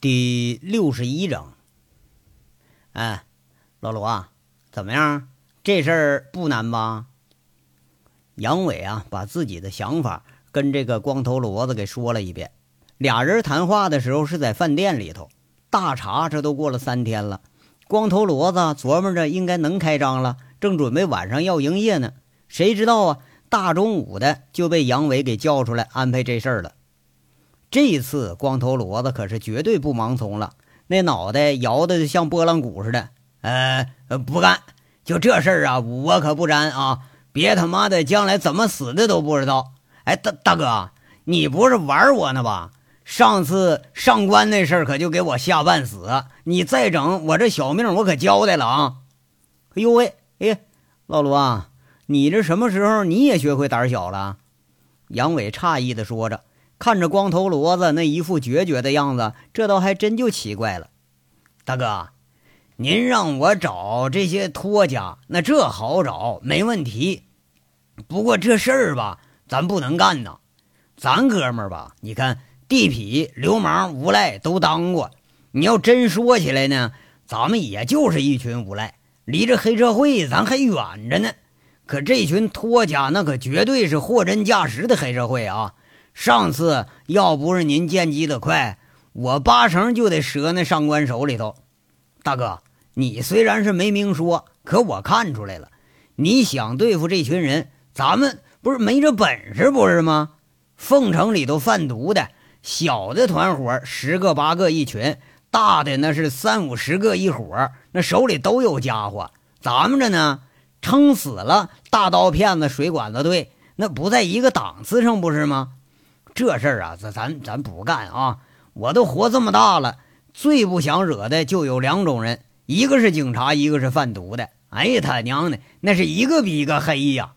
第六十一章。哎，老罗啊，怎么样？这事儿不难吧？杨伟啊，把自己的想法跟这个光头骡子给说了一遍。俩人谈话的时候是在饭店里头，大茶这都过了三天了。光头骡子琢磨着应该能开张了，正准备晚上要营业呢。谁知道啊，大中午的就被杨伟给叫出来安排这事儿了。这次光头骡子可是绝对不盲从了，那脑袋摇的像拨浪鼓似的。呃，不干，就这事儿啊，我可不沾啊！别他妈的将来怎么死的都不知道。哎，大大哥，你不是玩我呢吧？上次上官那事儿可就给我吓半死，你再整我这小命我可交代了啊！哎呦喂，哎，老罗啊，你这什么时候你也学会胆小了？杨伟诧异的说着。看着光头骡子那一副决绝的样子，这倒还真就奇怪了。大哥，您让我找这些托家，那这好找，没问题。不过这事儿吧，咱不能干呐。咱哥们儿吧，你看地痞、流氓、无赖都当过。你要真说起来呢，咱们也就是一群无赖，离这黑社会咱还远着呢。可这群托家，那可绝对是货真价实的黑社会啊！上次要不是您见机的快，我八成就得折那上官手里头。大哥，你虽然是没明说，可我看出来了，你想对付这群人，咱们不是没这本事，不是吗？凤城里头贩毒的，小的团伙十个八个一群，大的那是三五十个一伙，那手里都有家伙。咱们这呢，撑死了大刀片子、水管子队，那不在一个档次上，不是吗？这事儿啊，咱咱咱不干啊！我都活这么大了，最不想惹的就有两种人，一个是警察，一个是贩毒的。哎呀，他娘的，那是一个比一个黑呀！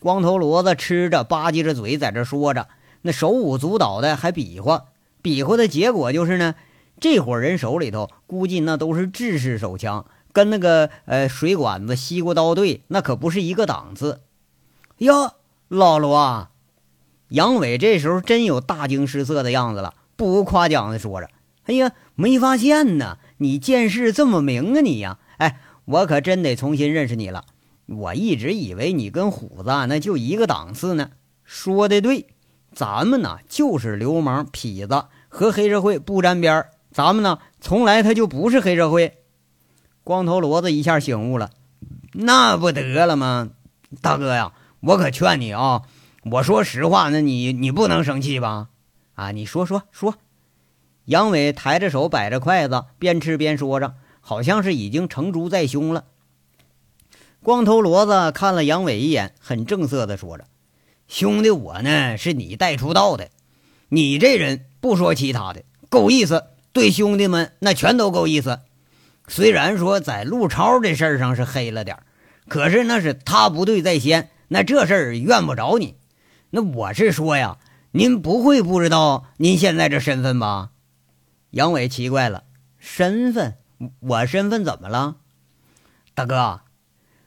光头骡子吃着吧唧着嘴，在这说着，那手舞足蹈的还比划，比划的结果就是呢，这伙人手里头估计那都是制式手枪，跟那个呃水管子、西瓜刀队那可不是一个档次。哟，老罗啊。杨伟这时候真有大惊失色的样子了，不无夸奖的说着：“哎呀，没发现呢，你见识这么明啊你呀！哎，我可真得重新认识你了。我一直以为你跟虎子那就一个档次呢。说的对，咱们呢就是流氓痞子，和黑社会不沾边咱们呢从来他就不是黑社会。”光头骡子一下醒悟了：“那不得了吗？大哥呀，我可劝你啊！”我说实话，那你你不能生气吧？啊，你说说说。杨伟抬着手摆着筷子，边吃边说着，好像是已经成竹在胸了。光头骡子看了杨伟一眼，很正色的说着：“兄弟，我呢是你带出道的，你这人不说其他的，够意思，对兄弟们那全都够意思。虽然说在陆超这事儿上是黑了点可是那是他不对在先，那这事儿怨不着你。”那我是说呀，您不会不知道您现在这身份吧？杨伟奇怪了，身份？我身份怎么了？大哥，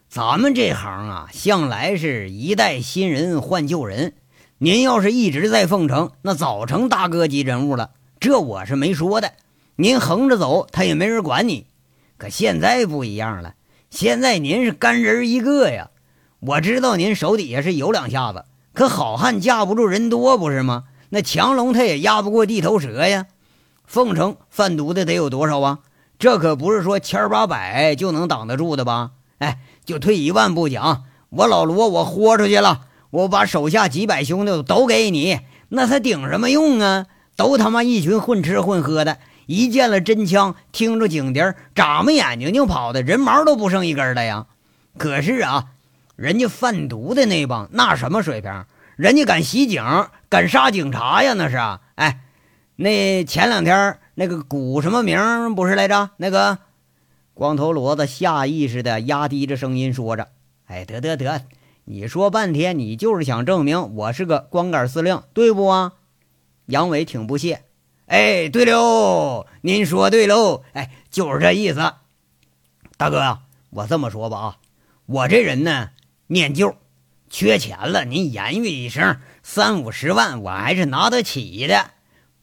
咱们这行啊，向来是一代新人换旧人。您要是一直在凤城，那早成大哥级人物了。这我是没说的。您横着走，他也没人管你。可现在不一样了，现在您是干人一个呀。我知道您手底下是有两下子。可好汉架不住人多，不是吗？那强龙他也压不过地头蛇呀。凤城贩毒的得有多少啊？这可不是说千八百就能挡得住的吧？哎，就退一万步讲，我老罗我豁出去了，我把手下几百兄弟都给你，那他顶什么用啊？都他妈一群混吃混喝的，一见了真枪，听着警笛，眨巴眼睛就跑的，人毛都不剩一根的呀。可是啊。人家贩毒的那帮那什么水平？人家敢袭警，敢杀警察呀？那是啊！哎，那前两天那个古什么名不是来着？那个光头骡子下意识的压低着声音说着：“哎，得得得，你说半天，你就是想证明我是个光杆司令，对不啊？”杨伟挺不屑：“哎，对喽，您说对喽，哎，就是这意思。大哥呀，我这么说吧啊，我这人呢。”念旧，缺钱了，您言语一声，三五十万我还是拿得起的。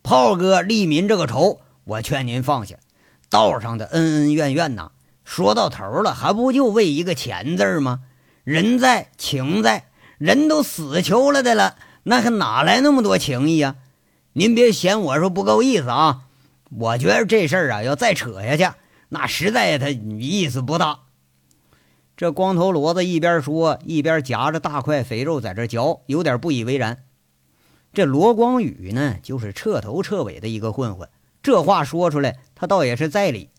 炮哥利民这个仇，我劝您放下，道上的恩恩怨怨呐，说到头了，还不就为一个钱字吗？人在情在，人都死囚了的了，那还哪来那么多情谊呀？您别嫌我说不够意思啊，我觉得这事儿啊，要再扯下去，那实在他意思不大。这光头骡子一边说，一边夹着大块肥肉在这嚼，有点不以为然。这罗光宇呢，就是彻头彻尾的一个混混。这话说出来，他倒也是在理。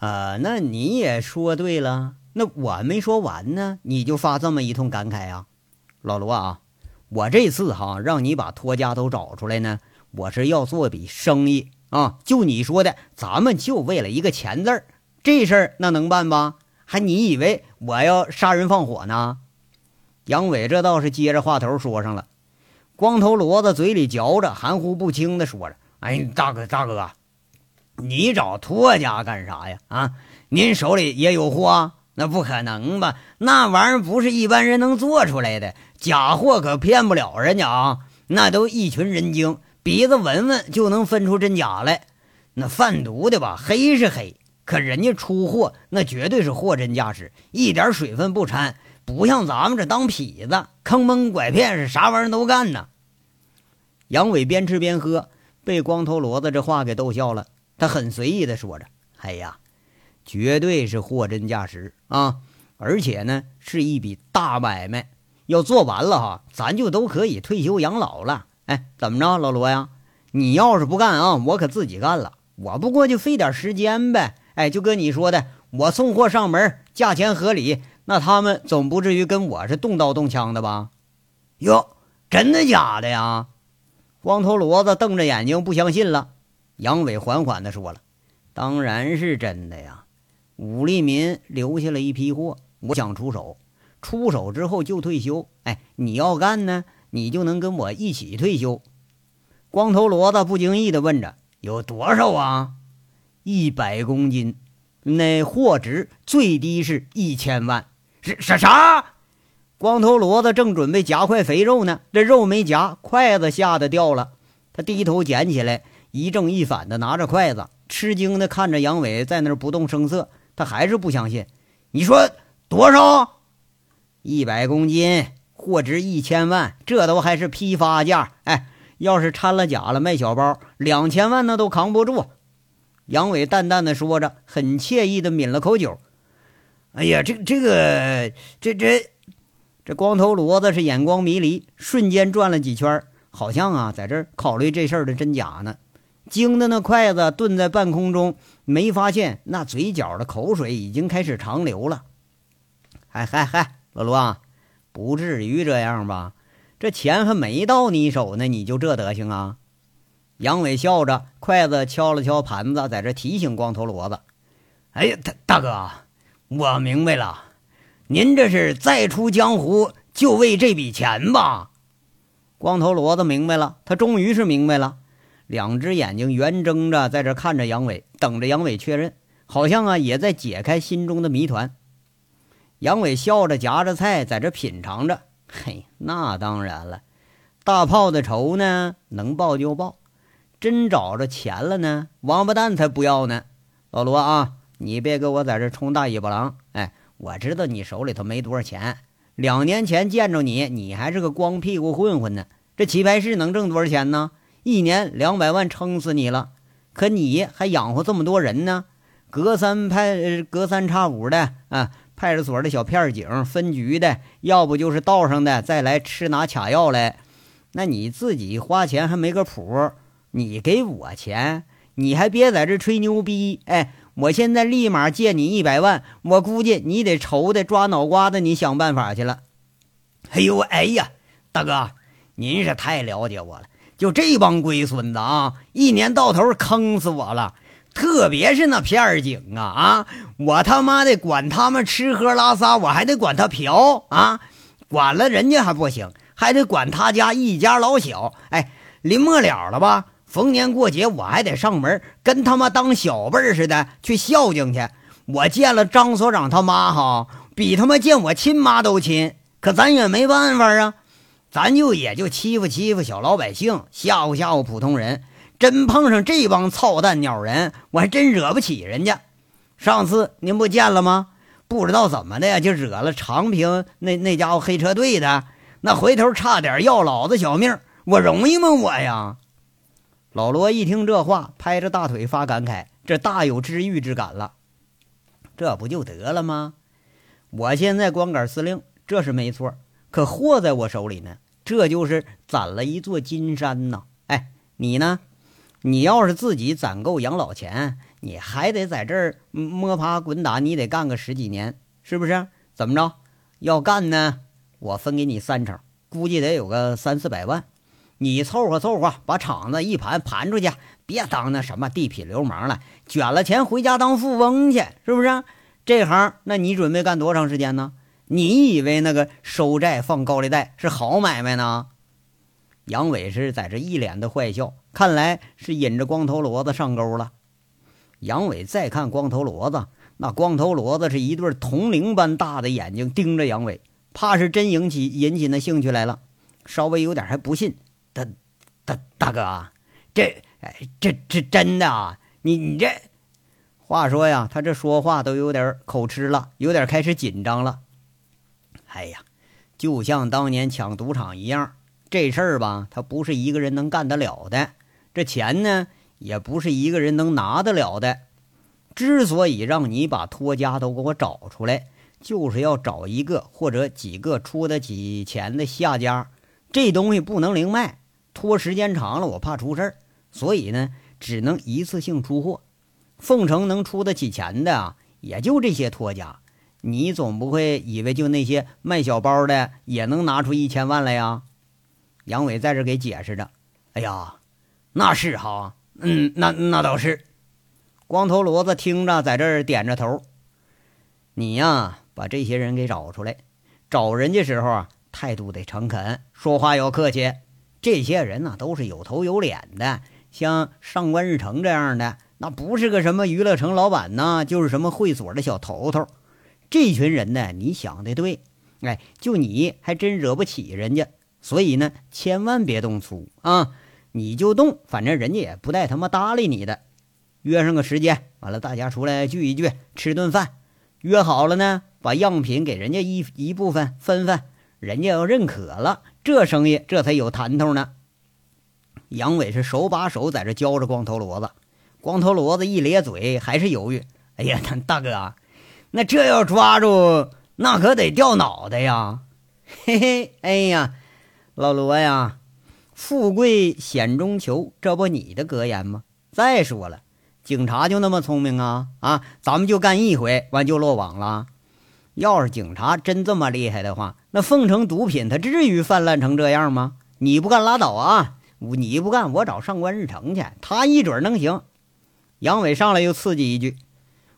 啊，那你也说对了。那我没说完呢，你就发这么一通感慨啊，老罗啊，我这次哈让你把托家都找出来呢，我是要做笔生意啊。就你说的，咱们就为了一个钱字儿，这事儿那能办吧？还你以为我要杀人放火呢？杨伟这倒是接着话头说上了。光头骡子嘴里嚼着，含糊不清的说着：“哎，大哥大哥，你找托家干啥呀？啊，您手里也有货？那不可能吧？那玩意儿不是一般人能做出来的，假货可骗不了人家啊！那都一群人精，鼻子闻闻就能分出真假来。那贩毒的吧，黑是黑。”可人家出货那绝对是货真价实，一点水分不掺，不像咱们这当痞子坑蒙拐骗，是啥玩意儿都干呢。杨伟边吃边喝，被光头骡子这话给逗笑了。他很随意的说着：“哎呀，绝对是货真价实啊！而且呢，是一笔大买卖，要做完了哈，咱就都可以退休养老了。哎，怎么着，老罗呀？你要是不干啊，我可自己干了。我不过就费点时间呗。”哎，就跟你说的，我送货上门，价钱合理，那他们总不至于跟我是动刀动枪的吧？哟，真的假的呀？光头骡子瞪着眼睛不相信了。杨伟缓缓地说了：“当然是真的呀，武立民留下了一批货，我想出手，出手之后就退休。哎，你要干呢，你就能跟我一起退休。”光头骡子不经意地问着：“有多少啊？”一百公斤，那货值最低是一千万。是啥啥？光头骡子正准备夹块肥肉呢，这肉没夹，筷子吓得掉了。他低头捡起来，一正一反的拿着筷子，吃惊的看着杨伟在那儿不动声色。他还是不相信。你说多少？一百公斤，货值一千万，这都还是批发价。哎，要是掺了假了，卖小包，两千万那都扛不住。杨伟淡淡的说着，很惬意的抿了口酒。哎呀，这这个这这这光头骡子是眼光迷离，瞬间转了几圈，好像啊在这考虑这事儿的真假呢。惊的那筷子顿在半空中，没发现那嘴角的口水已经开始长流了。嗨嗨嗨，老罗啊，不至于这样吧？这钱还没到你手呢，你就这德行啊？杨伟笑着，筷子敲了敲盘子，在这提醒光头骡子：“哎呀，大大哥，我明白了，您这是再出江湖就为这笔钱吧？”光头骡子明白了，他终于是明白了，两只眼睛圆睁着，在这看着杨伟，等着杨伟确认，好像啊也在解开心中的谜团。杨伟笑着夹着菜，在这品尝着：“嘿，那当然了，大炮的仇呢，能报就报。”真找着钱了呢，王八蛋才不要呢！老罗啊，你别给我在这充大尾巴狼！哎，我知道你手里头没多少钱。两年前见着你，你还是个光屁股混混呢。这棋牌室能挣多少钱呢？一年两百万撑死你了。可你还养活这么多人呢？隔三派隔三差五的啊，派出所的小片警、分局的，要不就是道上的再来吃拿卡药来。那你自己花钱还没个谱。你给我钱，你还别在这吹牛逼！哎，我现在立马借你一百万，我估计你得愁的抓脑瓜子，你想办法去了。哎呦，哎呀，大哥，您是太了解我了。就这帮龟孙子啊，一年到头坑死我了。特别是那片儿警啊啊，我他妈的管他们吃喝拉撒，我还得管他嫖啊，管了人家还不行，还得管他家一家老小。哎，临末了了吧？逢年过节我还得上门，跟他妈当小辈似的去孝敬去。我见了张所长他妈哈，比他妈见我亲妈都亲。可咱也没办法啊，咱就也就欺负欺负小老百姓，吓唬吓唬普通人。真碰上这帮操蛋鸟人，我还真惹不起人家。上次您不见了吗？不知道怎么的呀，就惹了长平那那家伙黑车队的，那回头差点要老子小命，我容易吗？我呀！老罗一听这话，拍着大腿发感慨，这大有知遇之感了。这不就得了吗？我现在光杆司令，这是没错，可货在我手里呢，这就是攒了一座金山呐。哎，你呢？你要是自己攒够养老钱。你还得在这儿摸爬滚打，你得干个十几年，是不是？怎么着？要干呢？我分给你三成，估计得有个三四百万。你凑合凑合，把厂子一盘盘出去，别当那什么地痞流氓了，卷了钱回家当富翁去，是不是？这行，那你准备干多长时间呢？你以为那个收债放高利贷是好买卖呢？杨伟是在这一脸的坏笑，看来是引着光头骡子上钩了。杨伟再看光头骡子，那光头骡子是一对铜铃般大的眼睛盯着杨伟，怕是真引起引起那兴趣来了。稍微有点还不信，大大大哥，这这这真的啊？你你这话说呀，他这说话都有点口吃了，有点开始紧张了。哎呀，就像当年抢赌场一样，这事儿吧，他不是一个人能干得了的。这钱呢？也不是一个人能拿得了的。之所以让你把托家都给我找出来，就是要找一个或者几个出得起钱的下家。这东西不能零卖，拖时间长了我怕出事儿，所以呢，只能一次性出货。凤城能出得起钱的啊，也就这些托家。你总不会以为就那些卖小包的也能拿出一千万来呀？杨伟在这给解释着。哎呀，那是哈。嗯，那那倒是。光头骡子听着，在这儿点着头。你呀，把这些人给找出来。找人家时候啊，态度得诚恳，说话要客气。这些人呢，都是有头有脸的，像上官日成这样的，那不是个什么娱乐城老板呢，就是什么会所的小头头。这群人呢，你想的对，哎，就你还真惹不起人家。所以呢，千万别动粗啊。你就动，反正人家也不带他妈搭理你的。约上个时间，完了大家出来聚一聚，吃顿饭。约好了呢，把样品给人家一一部分分分，人家要认可了，这生意这才有谈头呢。杨伟是手把手在这教着光头骡子，光头骡子一咧嘴，还是犹豫。哎呀，大哥，那这要抓住，那可得掉脑袋呀！嘿嘿，哎呀，老罗呀。富贵险中求，这不你的格言吗？再说了，警察就那么聪明啊？啊，咱们就干一回，完就落网了。要是警察真这么厉害的话，那凤城毒品他至于泛滥成这样吗？你不干拉倒啊！你不干，我找上官日成去，他一准能行。杨伟上来又刺激一句，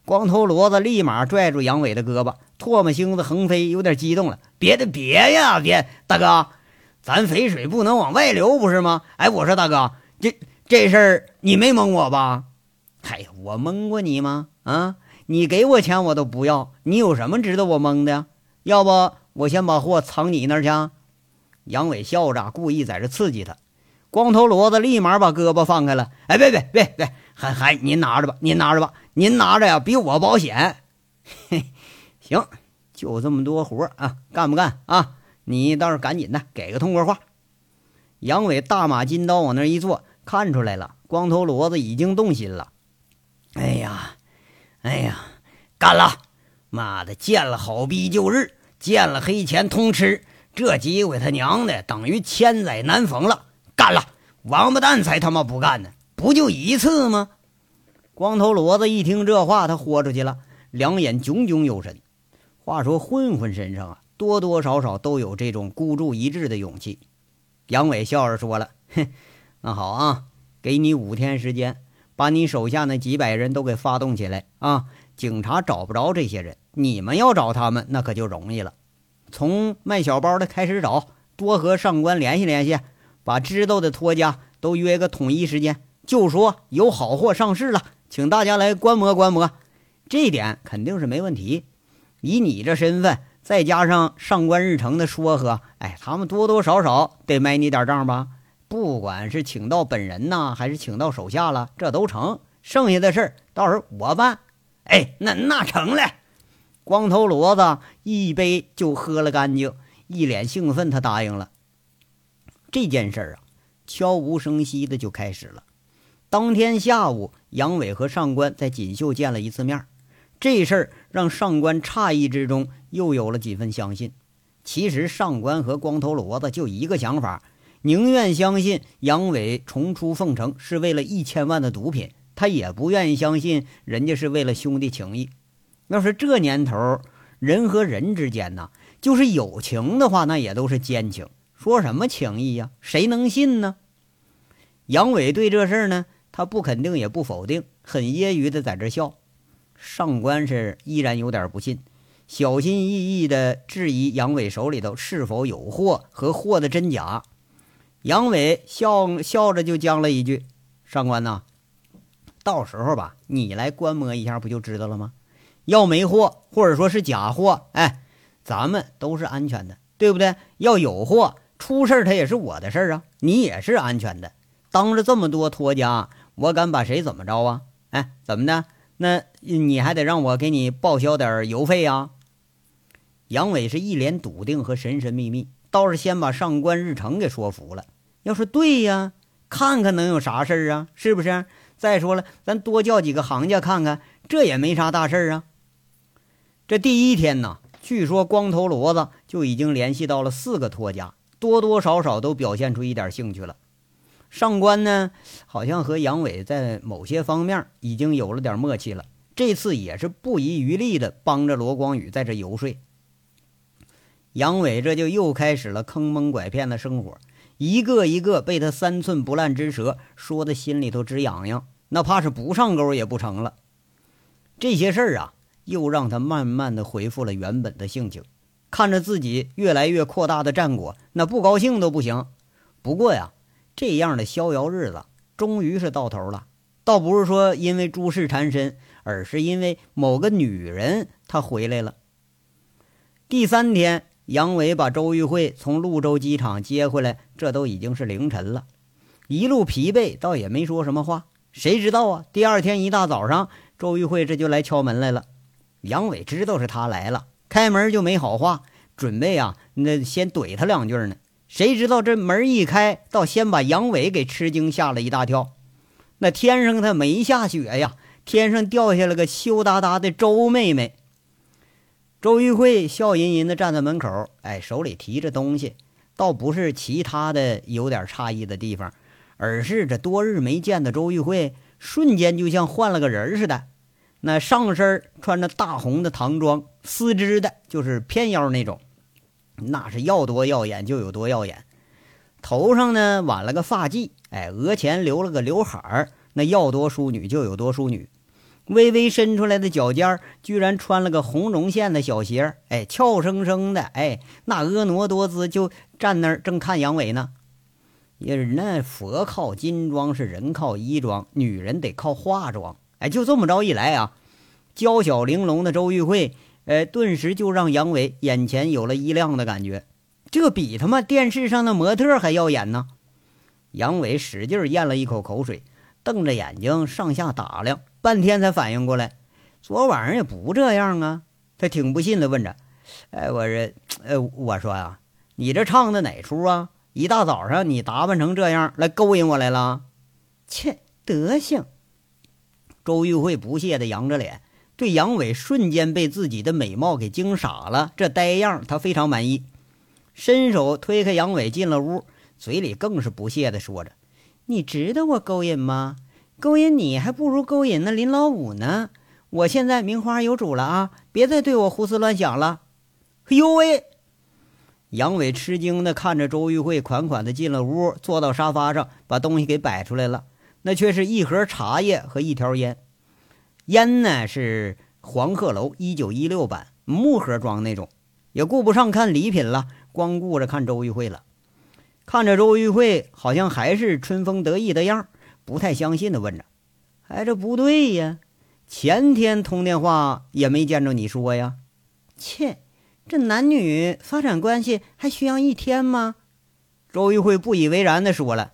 光头骡子立马拽住杨伟的胳膊，唾沫星子横飞，有点激动了。别的别呀，别，大哥。咱肥水不能往外流，不是吗？哎，我说大哥，这这事儿你没蒙我吧？嗨，我蒙过你吗？啊，你给我钱我都不要，你有什么值得我蒙的？要不我先把货藏你那儿去。杨伟笑着，故意在这刺激他。光头骡子立马把胳膊放开了。哎，别别别别，还还您拿着吧，您拿着吧，您拿着呀，比我保险。嘿，行，就这么多活啊，干不干啊？你倒是赶紧的，给个通过话。杨伟大马金刀往那一坐，看出来了，光头骡子已经动心了。哎呀，哎呀，干了！妈的，见了好逼旧日，见了黑钱通吃，这机会他娘的等于千载难逢了。干了！王八蛋才他妈不干呢，不就一次吗？光头骡子一听这话，他豁出去了，两眼炯炯有神。话说混混身上啊。多多少少都有这种孤注一掷的勇气。杨伟笑着说了：“哼，那好啊，给你五天时间，把你手下那几百人都给发动起来啊！警察找不着这些人，你们要找他们，那可就容易了。从卖小包的开始找，多和上官联系联系，把知道的托家都约个统一时间，就说有好货上市了，请大家来观摩观摩。这点肯定是没问题。以你这身份。”再加上上官日成的说和，哎，他们多多少少得买你点账吧？不管是请到本人呐，还是请到手下了，这都成。剩下的事儿到时候我办。哎，那那成了。光头骡子一杯就喝了干净，一脸兴奋，他答应了。这件事儿啊，悄无声息的就开始了。当天下午，杨伟和上官在锦绣见了一次面。这事儿让上官诧异之中又有了几分相信。其实上官和光头骡子就一个想法，宁愿相信杨伟重出凤城是为了一千万的毒品，他也不愿意相信人家是为了兄弟情谊。要是这年头，人和人之间呐，就是友情的话，那也都是奸情。说什么情谊呀？谁能信呢？杨伟对这事儿呢，他不肯定也不否定，很揶揄的在这笑。上官是依然有点不信，小心翼翼的质疑杨伟手里头是否有货和货的真假。杨伟笑笑着就将了一句：“上官呐，到时候吧，你来观摩一下，不就知道了吗？”要没货，或者说是假货，哎，咱们都是安全的，对不对？要有货，出事他也是我的事儿啊，你也是安全的。当着这么多托家，我敢把谁怎么着啊？哎，怎么的？那你还得让我给你报销点邮费呀？杨伟是一脸笃定和神神秘秘，倒是先把上官日成给说服了。要说对呀，看看能有啥事儿啊？是不是？再说了，咱多叫几个行家看看，这也没啥大事儿啊。这第一天呢，据说光头骡子就已经联系到了四个托家，多多少少都表现出一点兴趣了。上官呢，好像和杨伟在某些方面已经有了点默契了，这次也是不遗余力的帮着罗光宇在这游说。杨伟这就又开始了坑蒙拐骗的生活，一个一个被他三寸不烂之舌说的心里头直痒痒，那怕是不上钩也不成了。这些事儿啊。又让他慢慢的恢复了原本的性情，看着自己越来越扩大的战果，那不高兴都不行。不过呀，这样的逍遥日子终于是到头了。倒不是说因为诸事缠身，而是因为某个女人她回来了。第三天，杨伟把周玉慧从潞州机场接回来，这都已经是凌晨了，一路疲惫，倒也没说什么话。谁知道啊？第二天一大早上，周玉慧这就来敲门来了。杨伟知道是他来了，开门就没好话，准备啊，那先怼他两句呢。谁知道这门一开，倒先把杨伟给吃惊吓了一大跳。那天上他没下雪呀，天上掉下了个羞答答的周妹妹。周玉慧笑吟吟地站在门口，哎，手里提着东西，倒不是其他的有点诧异的地方，而是这多日没见的周玉慧，瞬间就像换了个人似的。那上身穿着大红的唐装，丝织的，就是偏腰那种，那是要多耀眼就有多耀眼。头上呢挽了个发髻，哎，额前留了个刘海儿，那要多淑女就有多淑女。微微伸出来的脚尖居然穿了个红绒线的小鞋哎，俏生生的，哎，那婀娜多姿，就站那儿正看杨伟呢。也那佛靠金装，是人靠衣装，女人得靠化妆。哎，就这么着一来啊，娇小玲珑的周玉慧，呃，顿时就让杨伟眼前有了一亮的感觉，这比他妈电视上的模特还耀眼呢。杨伟使劲咽了一口口水，瞪着眼睛上下打量，半天才反应过来，昨晚上也不这样啊。他挺不信的问着：“哎，我这，呃，我说呀，你这唱的哪出啊？一大早上你打扮成这样来勾引我来了？切，德行！”周玉慧不屑地扬着脸，对杨伟瞬间被自己的美貌给惊傻了。这呆样，他非常满意，伸手推开杨伟进了屋，嘴里更是不屑地说着：“你值得我勾引吗？勾引你还不如勾引那林老五呢。我现在名花有主了啊，别再对我胡思乱想了。”哎呦喂！杨伟吃惊的看着周玉慧款款的进了屋，坐到沙发上，把东西给摆出来了。那却是一盒茶叶和一条烟，烟呢是黄鹤楼一九一六版木盒装那种，也顾不上看礼品了，光顾着看周玉慧了。看着周玉慧好像还是春风得意的样不太相信的问着：“哎，这不对呀，前天通电话也没见着你说呀？”切，这男女发展关系还需要一天吗？周玉慧不以为然的说了：“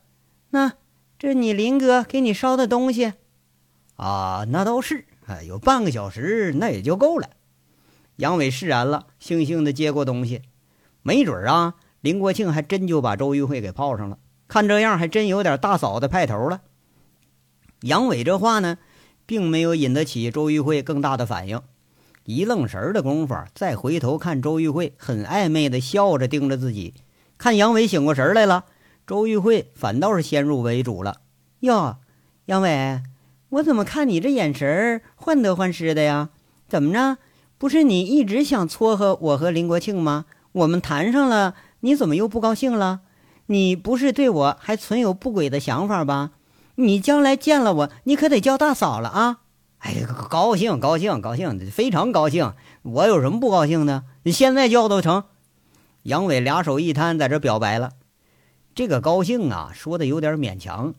那这你林哥给你捎的东西啊，那倒是，哎，有半个小时那也就够了。杨伟释然了，悻悻的接过东西。没准啊，林国庆还真就把周玉慧给泡上了。看这样，还真有点大嫂的派头了。杨伟这话呢，并没有引得起周玉慧更大的反应。一愣神的功夫，再回头看周玉慧，很暧昧的笑着盯着自己。看杨伟醒过神来了，周玉慧反倒是先入为主了。哟，杨伟，我怎么看你这眼神患得患失的呀？怎么着？不是你一直想撮合我和林国庆吗？我们谈上了，你怎么又不高兴了？你不是对我还存有不轨的想法吧？你将来见了我，你可得叫大嫂了啊！哎呀，高兴，高兴，高兴，非常高兴！我有什么不高兴的？你现在叫都成。杨伟俩手一摊，在这表白了。这个高兴啊，说的有点勉强。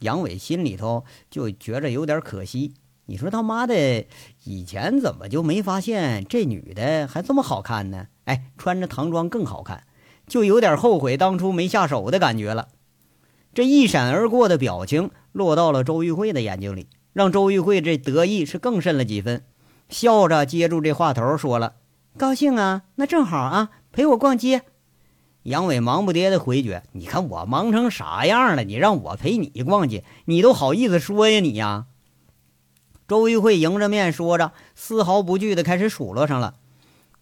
杨伟心里头就觉着有点可惜。你说他妈的，以前怎么就没发现这女的还这么好看呢？哎，穿着唐装更好看。就有点后悔当初没下手的感觉了。这一闪而过的表情落到了周玉慧的眼睛里，让周玉慧这得意是更甚了几分，笑着接住这话头说了：“高兴啊，那正好啊，陪我逛街。”杨伟忙不迭的回绝：“你看我忙成啥样了？你让我陪你逛街，你都好意思说呀你呀？”周玉慧迎着面说着，丝毫不惧的开始数落上了：“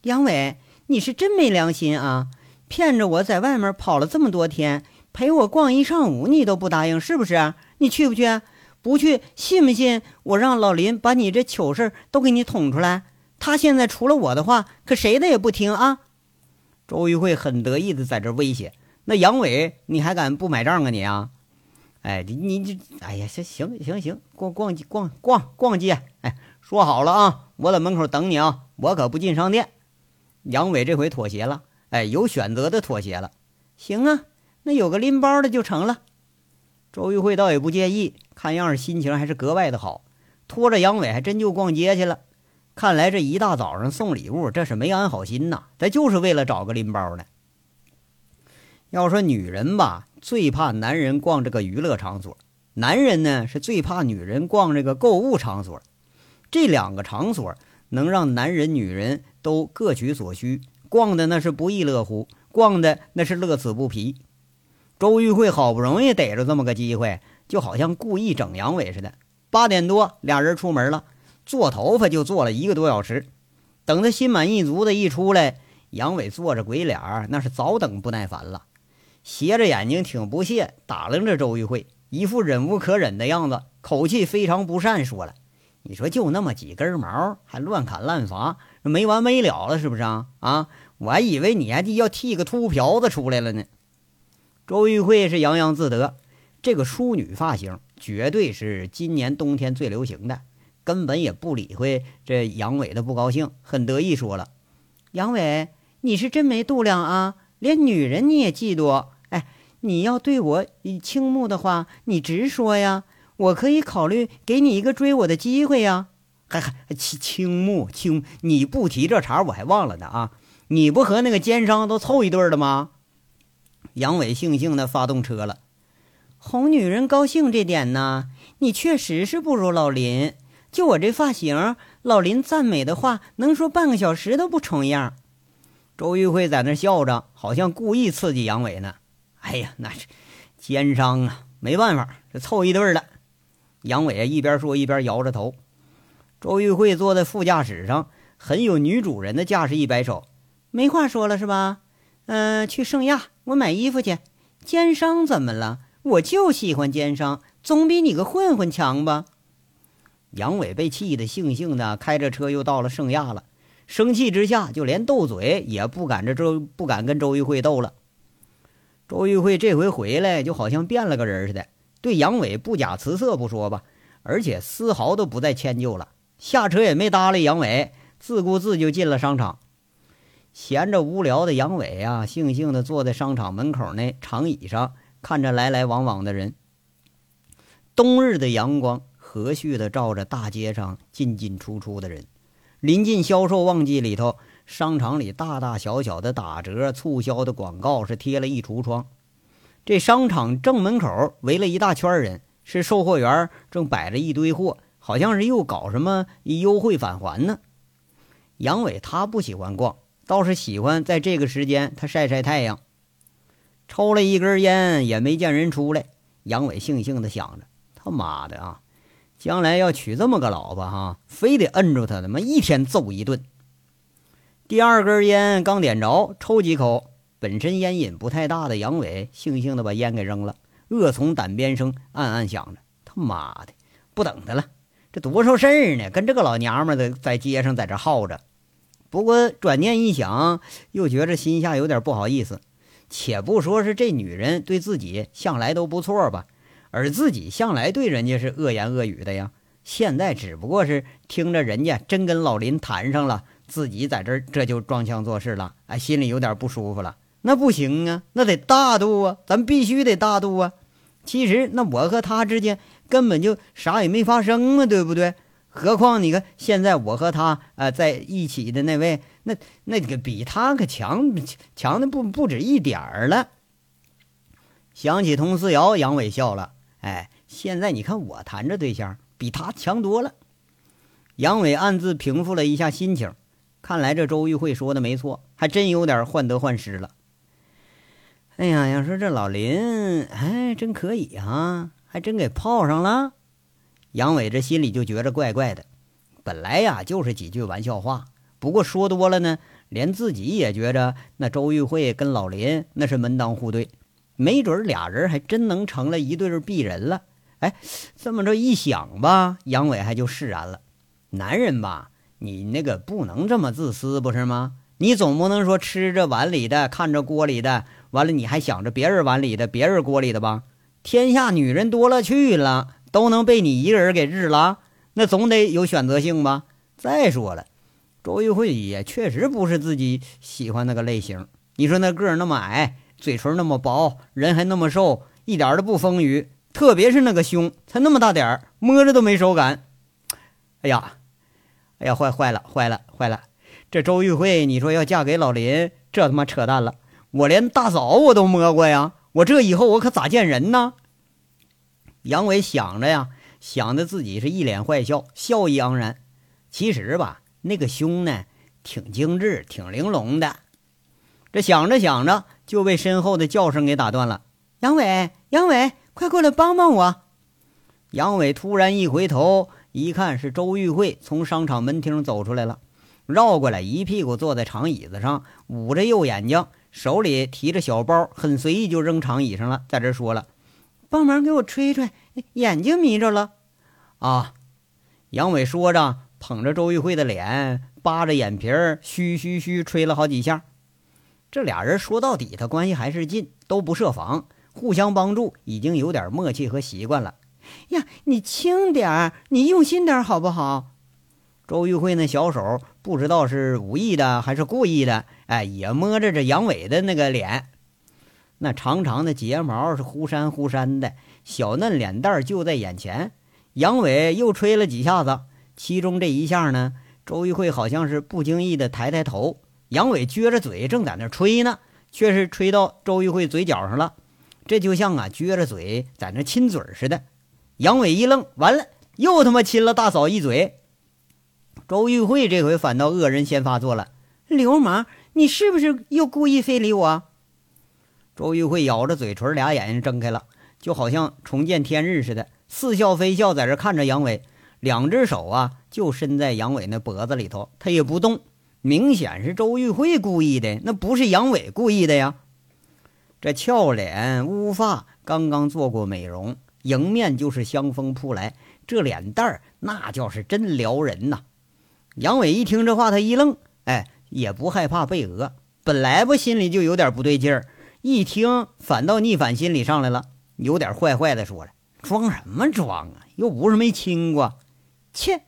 杨伟，你是真没良心啊！”骗着我在外面跑了这么多天，陪我逛一上午，你都不答应，是不是？你去不去？不去，信不信我让老林把你这糗事都给你捅出来？他现在除了我的话，可谁的也不听啊！周玉慧很得意的在这威胁。那杨伟，你还敢不买账啊你啊？哎，你你这，哎呀，行行行行，逛逛逛逛逛街，哎，说好了啊，我在门口等你啊，我可不进商店。杨伟这回妥协了。哎，有选择的妥协了，行啊，那有个拎包的就成了。周玉慧倒也不介意，看样心情还是格外的好，拖着杨伟还真就逛街去了。看来这一大早上送礼物，这是没安好心呐，这就是为了找个拎包的。要说女人吧，最怕男人逛这个娱乐场所；男人呢，是最怕女人逛这个购物场所。这两个场所能让男人、女人都各取所需。逛的那是不亦乐乎，逛的那是乐此不疲。周玉慧好不容易逮着这么个机会，就好像故意整杨伟似的。八点多，俩人出门了，做头发就做了一个多小时。等他心满意足的一出来，杨伟做着鬼脸儿，那是早等不耐烦了，斜着眼睛挺不屑打量着周玉慧，一副忍无可忍的样子，口气非常不善，说了：“你说就那么几根毛，还乱砍滥伐，没完没了了，是不是啊？啊？”我还以为你还得要剃个秃瓢子出来了呢。周玉慧是洋洋自得，这个淑女发型绝对是今年冬天最流行的，根本也不理会这杨伟的不高兴，很得意说了：“杨伟，你是真没度量啊，连女人你也嫉妒？哎，你要对我倾慕的话，你直说呀，我可以考虑给你一个追我的机会呀。还还倾倾慕倾，你不提这茬，我还忘了呢啊。”你不和那个奸商都凑一对的吗？杨伟悻悻地发动车了。哄女人高兴这点呢，你确实是不如老林。就我这发型，老林赞美的话能说半个小时都不重样。周玉慧在那笑着，好像故意刺激杨伟呢。哎呀，那是奸商啊，没办法，这凑一对了。杨伟一边说一边摇着头。周玉慧坐在副驾驶上，很有女主人的架势，一摆手。没话说了是吧？嗯，去圣亚，我买衣服去。奸商怎么了？我就喜欢奸商，总比你个混混强吧？杨伟被气得悻悻的，开着车又到了圣亚了。生气之下，就连斗嘴也不敢这周不敢跟周玉慧斗了。周玉慧这回回来就好像变了个人似的，对杨伟不假辞色不说吧，而且丝毫都不再迁就了。下车也没搭理杨伟，自顾自就进了商场。闲着无聊的杨伟啊，悻悻地坐在商场门口那长椅上，看着来来往往的人。冬日的阳光和煦地照着大街上进进出出的人。临近销售旺季里头，商场里大大小小的打折促销的广告是贴了一橱窗。这商场正门口围了一大圈人，是售货员正摆着一堆货，好像是又搞什么优惠返还呢。杨伟他不喜欢逛，倒是喜欢在这个时间他晒晒太阳。抽了一根烟，也没见人出来。杨伟悻悻地想着：“他妈的啊，将来要娶这么个老婆哈，非得摁住他，他妈一天揍一顿。”第二根烟刚点着，抽几口。本身烟瘾不太大的杨伟，悻悻地把烟给扔了，恶从胆边生，暗暗想着：“他妈的，不等他了，这多少事儿呢？跟这个老娘们在在街上在这耗着。”不过转念一想，又觉着心下有点不好意思。且不说是这女人对自己向来都不错吧，而自己向来对人家是恶言恶语的呀。现在只不过是听着人家真跟老林谈上了，自己在这这就装腔作势了，哎，心里有点不舒服了。那不行啊，那得大度啊，咱必须得大度啊。其实那我和他之间根本就啥也没发生啊，对不对？何况你看现在我和他啊在一起的那位，那那个比他可强强的不不止一点儿了。想起佟思瑶，杨伟笑了。哎，现在你看我谈着对象，比他强多了。杨伟暗自平复了一下心情，看来这周玉慧说的没错，还真有点患得患失了。哎呀，要说这老林，哎，真可以啊，还真给泡上了。杨伟这心里就觉着怪怪的。本来呀，就是几句玩笑话，不过说多了呢，连自己也觉着那周玉慧跟老林那是门当户对，没准俩人还真能成了一对璧人了。哎，这么着一想吧，杨伟还就释然了。男人吧，你那个不能这么自私，不是吗？你总不能说吃着碗里的，看着锅里的。完了，你还想着别人碗里的、别人锅里的吧？天下女人多了去了，都能被你一个人给日了？那总得有选择性吧？再说了，周玉慧也确实不是自己喜欢那个类型。你说那个儿那么矮，嘴唇那么薄，人还那么瘦，一点都不丰腴，特别是那个胸，才那么大点儿，摸着都没手感。哎呀，哎呀，坏坏了，坏了，坏了！这周玉慧，你说要嫁给老林，这他妈扯淡了。我连大嫂我都摸过呀，我这以后我可咋见人呢？杨伟想着呀，想的自己是一脸坏笑，笑意盎然。其实吧，那个胸呢，挺精致，挺玲珑的。这想着想着，就被身后的叫声给打断了。杨伟，杨伟，快过来帮帮我！杨伟突然一回头，一看是周玉慧从商场门厅走出来了，绕过来，一屁股坐在长椅子上，捂着右眼睛。手里提着小包，很随意就扔长椅上了，在这说了：“帮忙给我吹吹，眼睛迷着了。”啊！杨伟说着，捧着周玉慧的脸，扒着眼皮儿，嘘嘘嘘吹了好几下。这俩人说到底，他关系还是近，都不设防，互相帮助，已经有点默契和习惯了。呀，你轻点儿，你用心点好不好？周玉慧那小手不知道是无意的还是故意的，哎，也摸着这杨伟的那个脸，那长长的睫毛是忽闪忽闪的，小嫩脸蛋就在眼前。杨伟又吹了几下子，其中这一下呢，周玉慧好像是不经意的抬抬头，杨伟撅着嘴正在那吹呢，却是吹到周玉慧嘴角上了，这就像啊撅着嘴在那亲嘴似的。杨伟一愣，完了，又他妈亲了大嫂一嘴。周玉慧这回反倒恶人先发作了，流氓，你是不是又故意非礼我？周玉慧咬着嘴唇，俩眼睛睁开了，就好像重见天日似的，似笑非笑，在这看着杨伟，两只手啊就伸在杨伟那脖子里头，他也不动，明显是周玉慧故意的，那不是杨伟故意的呀。这俏脸乌发，刚刚做过美容，迎面就是香风扑来，这脸蛋儿那叫是真撩人呐。杨伟一听这话，他一愣，哎，也不害怕被讹。本来不心里就有点不对劲儿，一听反倒逆反心理上来了，有点坏坏的说了：“装什么装啊？又不是没亲过。”切！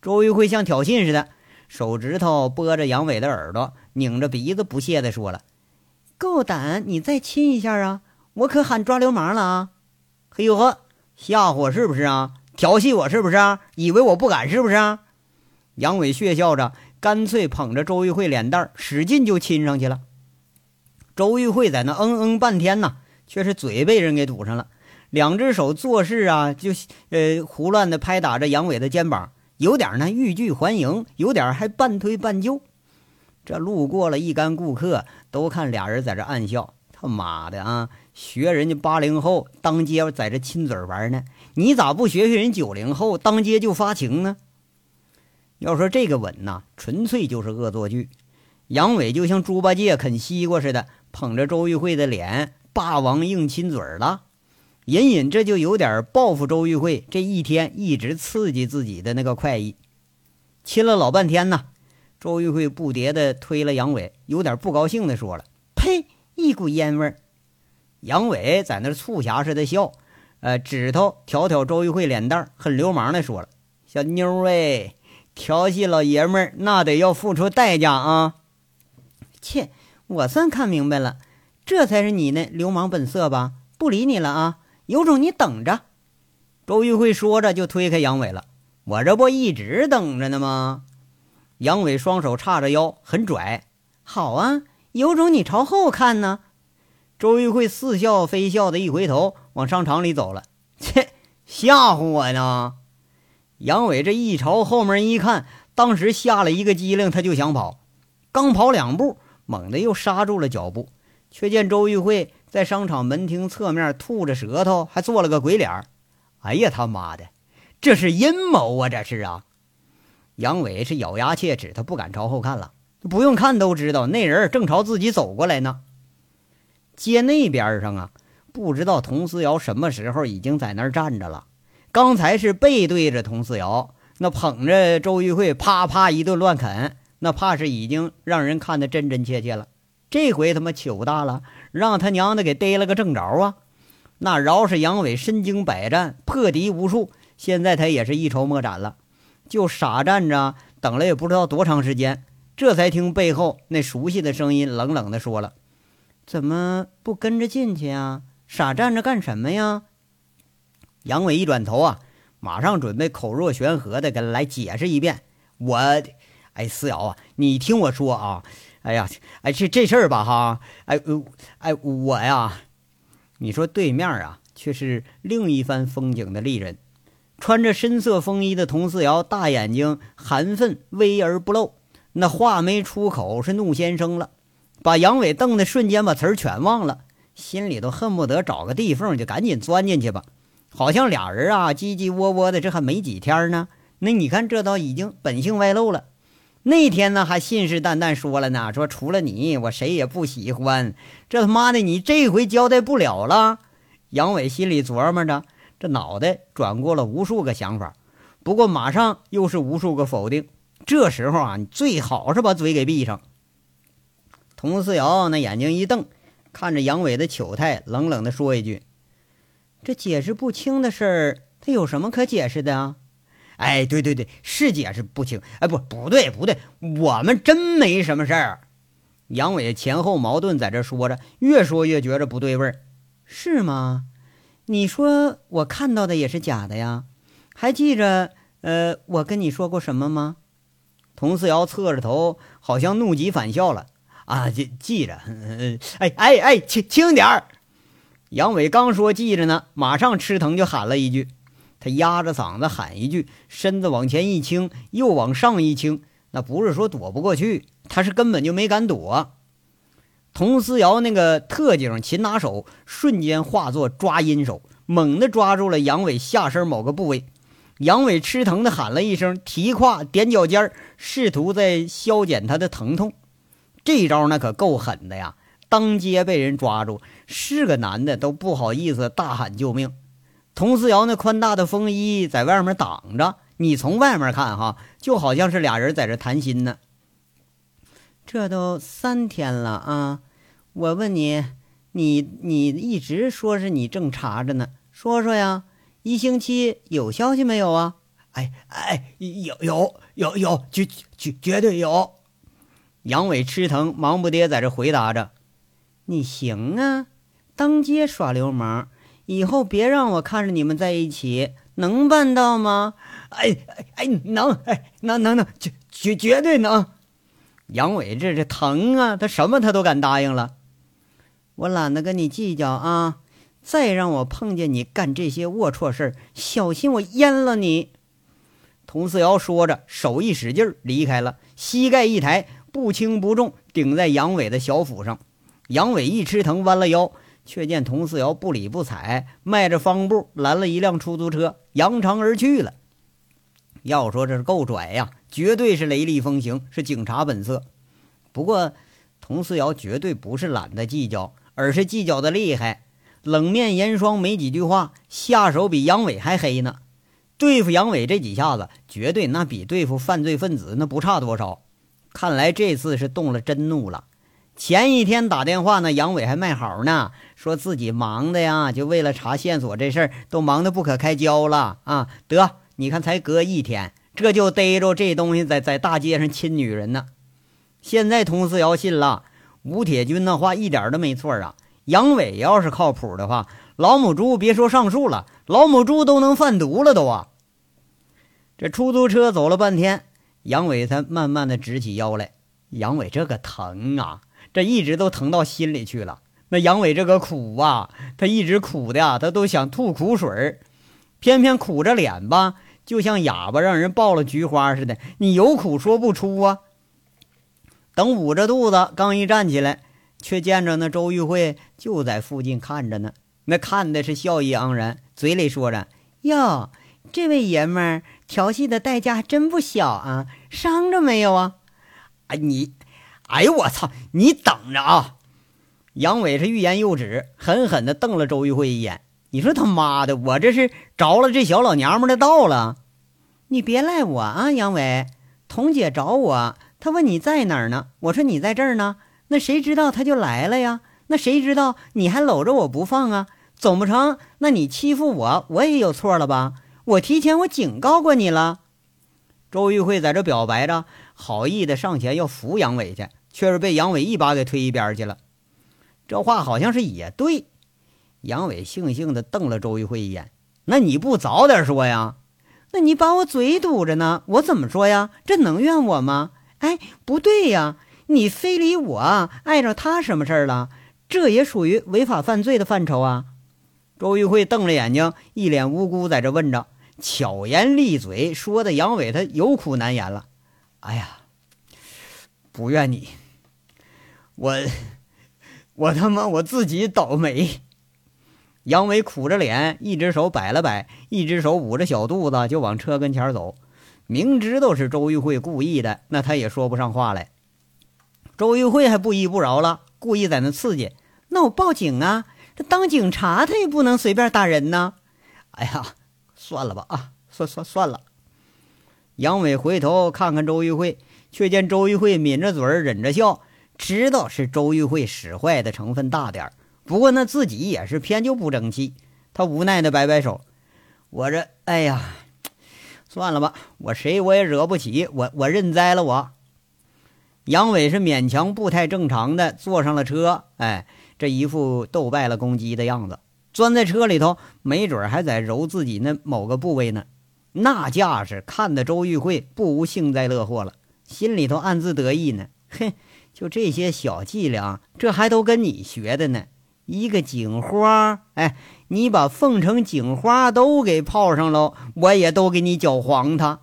周玉慧像挑衅似的，手指头拨着杨伟的耳朵，拧着鼻子不屑的说了：“够胆，你再亲一下啊！我可喊抓流氓了啊！”嘿呦呵，吓唬我是不是啊？调戏我是不是？以为我不敢是不是啊？杨伟血笑着，干脆捧着周玉慧脸蛋使劲就亲上去了。周玉慧在那嗯嗯半天呢，却是嘴被人给堵上了，两只手做事啊，就呃胡乱的拍打着杨伟的肩膀，有点呢欲拒还迎，有点还半推半就。这路过了一干顾客，都看俩人在这暗笑。他妈的啊，学人家八零后当街在这亲嘴玩呢，你咋不学学人九零后当街就发情呢？要说这个吻呐，纯粹就是恶作剧。杨伟就像猪八戒啃西瓜似的，捧着周玉慧的脸，霸王硬亲嘴了。隐隐这就有点报复周玉慧这一天一直刺激自己的那个快意。亲了老半天呢。周玉慧不迭的推了杨伟，有点不高兴的说了：“呸，一股烟味儿。”杨伟在那促狭似的笑，呃，指头挑挑周玉慧脸蛋，很流氓的说了：“小妞儿调戏老爷们儿那得要付出代价啊！”切，我算看明白了，这才是你那流氓本色吧？不理你了啊！有种你等着！周玉慧说着就推开杨伟了，我这不一直等着呢吗？杨伟双手叉着腰，很拽。好啊，有种你朝后看呢。周玉慧似笑非笑的一回头，往商场里走了。切，吓唬我呢！杨伟这一朝后面一看，当时吓了一个机灵，他就想跑。刚跑两步，猛地又刹住了脚步，却见周玉慧在商场门厅侧面吐着舌头，还做了个鬼脸。哎呀，他妈的，这是阴谋啊！这是啊！杨伟是咬牙切齿，他不敢朝后看了。不用看都知道，那人正朝自己走过来呢。街那边上啊，不知道佟思瑶什么时候已经在那儿站着了。刚才是背对着佟思瑶，那捧着周玉慧，啪啪一顿乱啃，那怕是已经让人看得真真切切了。这回他妈糗大了，让他娘的给逮了个正着啊！那饶是杨伟身经百战，破敌无数，现在他也是一筹莫展了。就傻站着，等了也不知道多长时间，这才听背后那熟悉的声音冷冷的说了：“怎么不跟着进去啊？傻站着干什么呀？”杨伟一转头啊，马上准备口若悬河的跟来解释一遍：“我，哎，思瑶啊，你听我说啊，哎呀，哎，这这事儿吧，哈，哎，哎，我呀，你说对面啊，却是另一番风景的丽人。”穿着深色风衣的佟思瑶，大眼睛含愤微而不露，那话没出口是怒先生了，把杨伟瞪的瞬间把词儿全忘了，心里头恨不得找个地缝就赶紧钻进去吧。好像俩人啊唧唧窝窝的，这还没几天呢，那你看这倒已经本性外露了。那天呢还信誓旦旦说了呢，说除了你我谁也不喜欢。这他妈的你这回交代不了了。杨伟心里琢磨着。这脑袋转过了无数个想法，不过马上又是无数个否定。这时候啊，你最好是把嘴给闭上。佟思瑶那眼睛一瞪，看着杨伟的糗态，冷冷地说一句：“这解释不清的事儿，他有什么可解释的啊？”哎，对对对，是解释不清。哎，不，不对，不对，我们真没什么事儿。杨伟前后矛盾，在这说着，越说越觉着不对味儿，是吗？你说我看到的也是假的呀？还记着，呃，我跟你说过什么吗？佟四瑶侧着头，好像怒极反笑了。啊，记记着。哎哎哎，轻轻点儿！杨伟刚说记着呢，马上吃疼就喊了一句。他压着嗓子喊一句，身子往前一倾，又往上一倾。那不是说躲不过去，他是根本就没敢躲。佟思瑶那个特警擒拿手瞬间化作抓阴手，猛地抓住了杨伟下身某个部位。杨伟吃疼的喊了一声，提胯踮脚尖试图在消减他的疼痛。这招那可够狠的呀！当街被人抓住，是个男的都不好意思大喊救命。佟思瑶那宽大的风衣在外面挡着，你从外面看哈，就好像是俩人在这谈心呢。这都三天了啊！我问你，你你一直说是你正查着呢，说说呀，一星期有消息没有啊？哎哎，有有有有，绝绝绝对有！杨伟吃疼，忙不迭在这回答着。你行啊，当街耍流氓，以后别让我看着你们在一起，能办到吗？哎哎哎，能，哎能能能，绝绝绝对能！杨伟这这疼啊，他什么他都敢答应了。我懒得跟你计较啊！再让我碰见你干这些龌龊事儿，小心我阉了你！佟四瑶说着，手一使劲儿离开了，膝盖一抬，不轻不重顶在杨伟的小腹上。杨伟一吃疼，弯了腰，却见佟四瑶不理不睬，迈着方步拦了一辆出租车，扬长而去了。要说这是够拽呀，绝对是雷厉风行，是警察本色。不过，佟四瑶绝对不是懒得计较，而是计较的厉害。冷面严霜没几句话，下手比杨伟还黑呢。对付杨伟这几下子，绝对那比对付犯罪分子那不差多少。看来这次是动了真怒了。前一天打电话呢，杨伟还卖好呢，说自己忙的呀，就为了查线索这事儿都忙得不可开交了啊。得，你看才隔一天，这就逮着这东西在在大街上亲女人呢。现在佟四瑶信了吴铁军那话，一点都没错啊。杨伟要是靠谱的话，老母猪别说上树了，老母猪都能贩毒了都啊！这出租车走了半天，杨伟才慢慢的直起腰来。杨伟这个疼啊，这一直都疼到心里去了。那杨伟这个苦啊，他一直苦的呀，他都想吐苦水儿，偏偏苦着脸吧，就像哑巴让人抱了菊花似的，你有苦说不出啊。等捂着肚子刚一站起来。却见着那周玉慧就在附近看着呢，那看的是笑意盎然，嘴里说着：“哟，这位爷们儿调戏的代价真不小啊，伤着没有啊？”啊你，哎呦我操！你等着啊！杨伟是欲言又止，狠狠地瞪了周玉慧一眼。你说他妈的，我这是着了这小老娘们的道了？你别赖我啊，杨伟。童姐找我，她问你在哪儿呢？我说你在这儿呢。那谁知道他就来了呀？那谁知道你还搂着我不放啊？总不成，那你欺负我，我也有错了吧？我提前我警告过你了。周玉慧在这表白着，好意的上前要扶杨伟去，却是被杨伟一把给推一边去了。这话好像是也对。杨伟悻悻的瞪了周玉慧一眼：“那你不早点说呀？那你把我嘴堵着呢，我怎么说呀？这能怨我吗？哎，不对呀。”你非礼我，碍着他什么事儿了？这也属于违法犯罪的范畴啊！周玉慧瞪着眼睛，一脸无辜，在这问着，巧言利嘴，说的杨伟他有苦难言了。哎呀，不怨你，我我他妈我自己倒霉。杨伟苦着脸，一只手摆了摆，一只手捂着小肚子，就往车跟前走。明知道是周玉慧故意的，那他也说不上话来。周玉慧还不依不饶了，故意在那刺激。那我报警啊！这当警察他也不能随便打人呢。哎呀，算了吧啊，算算算了。杨伟回头看看周玉慧，却见周玉慧抿着嘴忍着笑，知道是周玉慧使坏的成分大点儿不过那自己也是偏就不争气，他无奈的摆摆手：“我这，哎呀，算了吧，我谁我也惹不起，我我认栽了我。”杨伟是勉强不太正常的坐上了车，哎，这一副斗败了公鸡的样子，钻在车里头，没准还在揉自己那某个部位呢。那架势看得周玉慧不无幸灾乐祸了，心里头暗自得意呢。哼，就这些小伎俩，这还都跟你学的呢。一个警花，哎，你把凤城警花都给泡上喽，我也都给你搅黄他。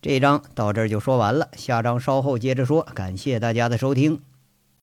这章到这儿就说完了，下章稍后接着说。感谢大家的收听。